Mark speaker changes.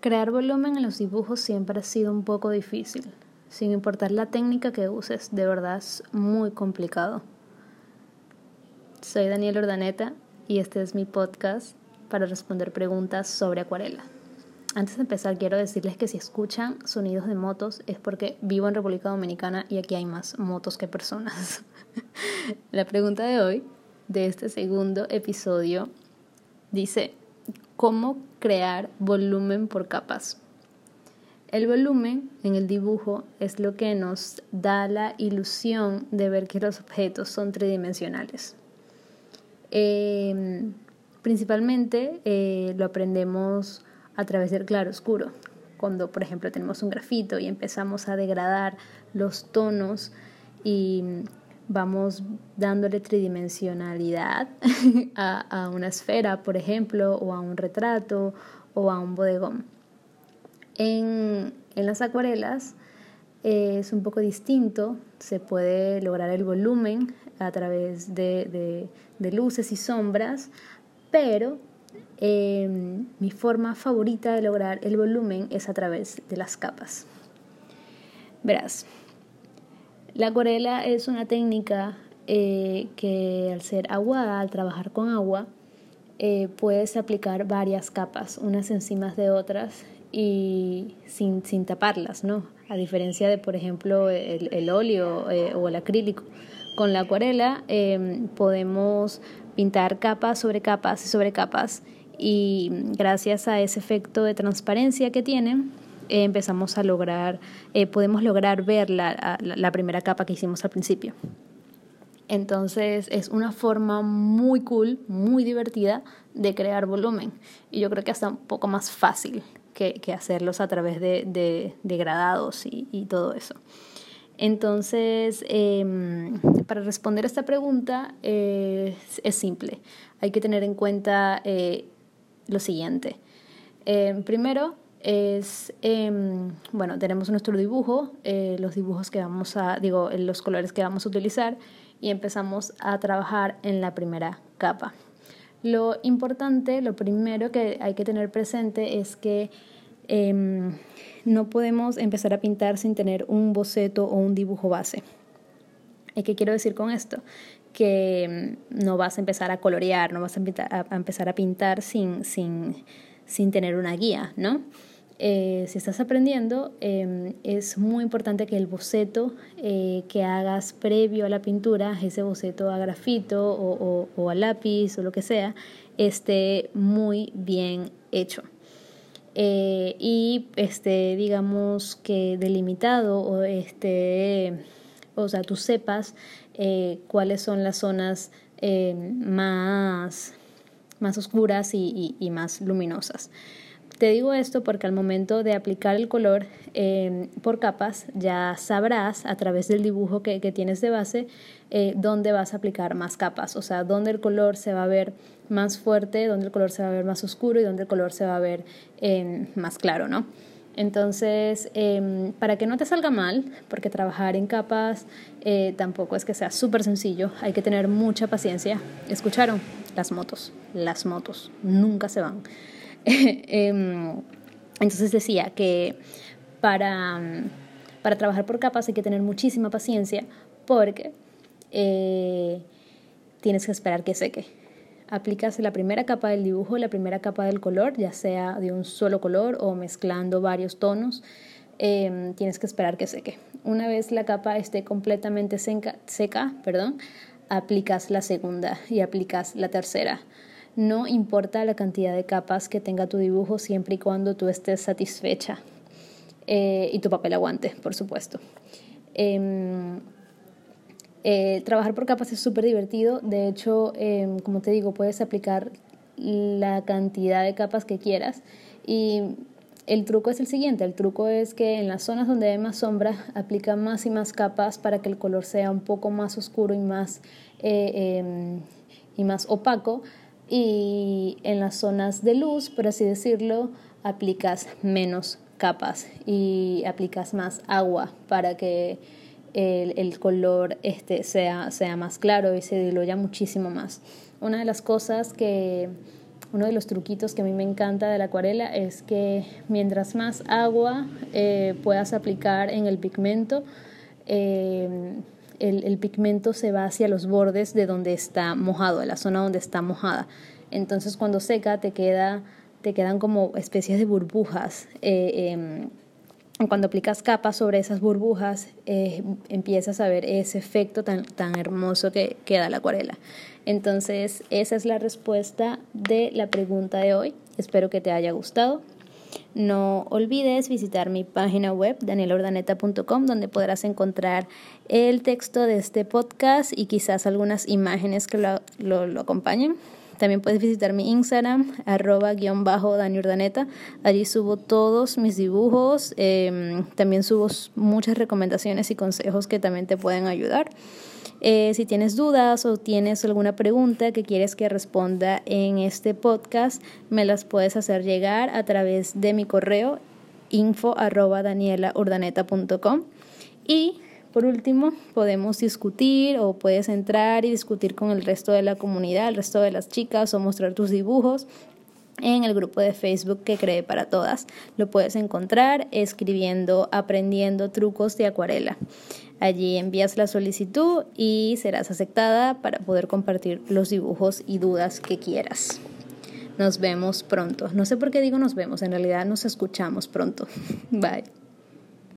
Speaker 1: Crear volumen en los dibujos siempre ha sido un poco difícil. Sin importar la técnica que uses, de verdad es muy complicado. Soy Daniel Ordaneta y este es mi podcast para responder preguntas sobre acuarela. Antes de empezar, quiero decirles que si escuchan sonidos de motos es porque vivo en República Dominicana y aquí hay más motos que personas. la pregunta de hoy, de este segundo episodio, dice, cómo crear volumen por capas. El volumen en el dibujo es lo que nos da la ilusión de ver que los objetos son tridimensionales. Em, principalmente eh, lo aprendemos a través del claro oscuro. Cuando, por ejemplo, tenemos un grafito y empezamos a degradar los tonos y vamos dándole tridimensionalidad a, una esfera, por ejemplo, o a un retrato o a un bodegón. En, las acuarelas eh, es un poco distinto, se puede lograr el volumen a través de, luces y sombras, pero em, mi forma favorita de lograr el volumen es a través de las capas. Verás, la acuarela es una técnica eh, que al ser aguada, al trabajar con agua, eh, puedes aplicar varias capas, unas encima de otras y sin, sin taparlas, ¿no? A diferencia de, por ejemplo, el, óleo eh, o el acrílico. Con la acuarela em, podemos pintar capas sobre capas y sobre capas y gracias a ese efecto de transparencia que tiene, eh, empezamos a lograr, eh, podemos lograr ver la, primera capa que hicimos al principio. Entonces es una forma muy cool, muy divertida de crear volumen. Y yo creo que hasta un poco más fácil que, que hacerlos a través de, de, de gradados y, y, todo eso. Entonces, em, para responder a esta pregunta eh, es, simple. Hay que tener en cuenta lo siguiente. primero, es, em, bueno, tenemos nuestro dibujo, eh, los dibujos que vamos a, digo, los colores que vamos a utilizar y empezamos a trabajar en la primera capa. Lo importante, lo primero que hay que tener presente es que em, no podemos empezar a pintar sin tener un boceto o un dibujo base. ¿Y qué quiero decir con esto? Que em, no vas a empezar a colorear, no vas a, a empezar a pintar sin, sin, sin tener una guía, ¿no? Eh, si estás aprendiendo, em, es muy importante que el boceto eh, que hagas previo a la pintura, ese boceto a grafito o, a lápiz o lo que sea, esté muy bien hecho. Eh, y este, digamos que delimitado o este, o sea, tú sepas cuáles son las zonas más, más oscuras y más luminosas. Te digo esto porque al momento de aplicar el color em, por capas ya sabrás a través del dibujo que, tienes de base eh, dónde vas a aplicar más capas, o sea, dónde el color se va a ver más fuerte, dónde el color se va a ver más oscuro y dónde el color se va a ver em, más claro, ¿no? Entonces, em, para que no te salga mal, porque trabajar en capas eh, tampoco es que sea súper sencillo, hay que tener mucha paciencia. ¿Escucharon? Las motos, las motos, nunca se van. Em, entonces decía que para, para, trabajar por capas hay que tener muchísima paciencia porque eh, tienes que esperar que seque. Aplicas la primera capa del dibujo, la primera capa del color, ya sea de un solo color o mezclando varios tonos. Em, tienes que esperar que seque. Una vez la capa esté completamente seca, seca perdón, aplicas la segunda y aplicas la tercera. No importa la cantidad de capas que tenga tu dibujo siempre y cuando tú estés satisfecha eh, y tu papel aguante, por supuesto. Em, eh, trabajar por capas es súper divertido. De hecho, em, como te digo, puedes aplicar la cantidad de capas que quieras. Y el truco es el siguiente, el truco es que en las zonas donde hay más sombra aplica más y más capas para que el color sea un poco más oscuro y más, eh, em, y más opaco y en las zonas de luz, por así decirlo, aplicas menos capas y aplicas más agua para que el, color este sea, sea más claro y se diluya muchísimo más. Una de las cosas que uno de los truquitos que a mí me encanta de la acuarela es que mientras más agua eh, puedas aplicar en el pigmento, eh, el, pigmento se va hacia los bordes de donde está mojado, de la zona donde está mojada. Entonces cuando seca te, queda, te quedan como especies de burbujas. Eh, em, cuando aplicas capas sobre esas burbujas, empiezas a ver ese efecto tan, tan hermoso que queda la acuarela. Entonces, esa es la respuesta de la pregunta de hoy. Espero que te haya gustado. No olvides visitar mi página web danielordaneta.com donde podrás encontrar el texto de este podcast y quizás algunas imágenes que lo, lo, acompañen. También puedes visitar mi Instagram, arroba guion bajo Allí subo todos mis dibujos. Em, también subo muchas recomendaciones y consejos que también te pueden ayudar. Eh, si tienes dudas o tienes alguna pregunta que quieres que responda en este podcast, me las puedes hacer llegar a través de mi correo info y por último podemos discutir o puedes entrar y discutir con el resto de la comunidad, el resto de las chicas o mostrar tus dibujos en el grupo de Facebook que cree para todas. Lo puedes encontrar escribiendo aprendiendo trucos de acuarela. Allí envías la solicitud y serás aceptada para poder compartir los dibujos y dudas que quieras. Nos vemos pronto. No sé por qué digo nos vemos, en realidad nos escuchamos pronto. Bye.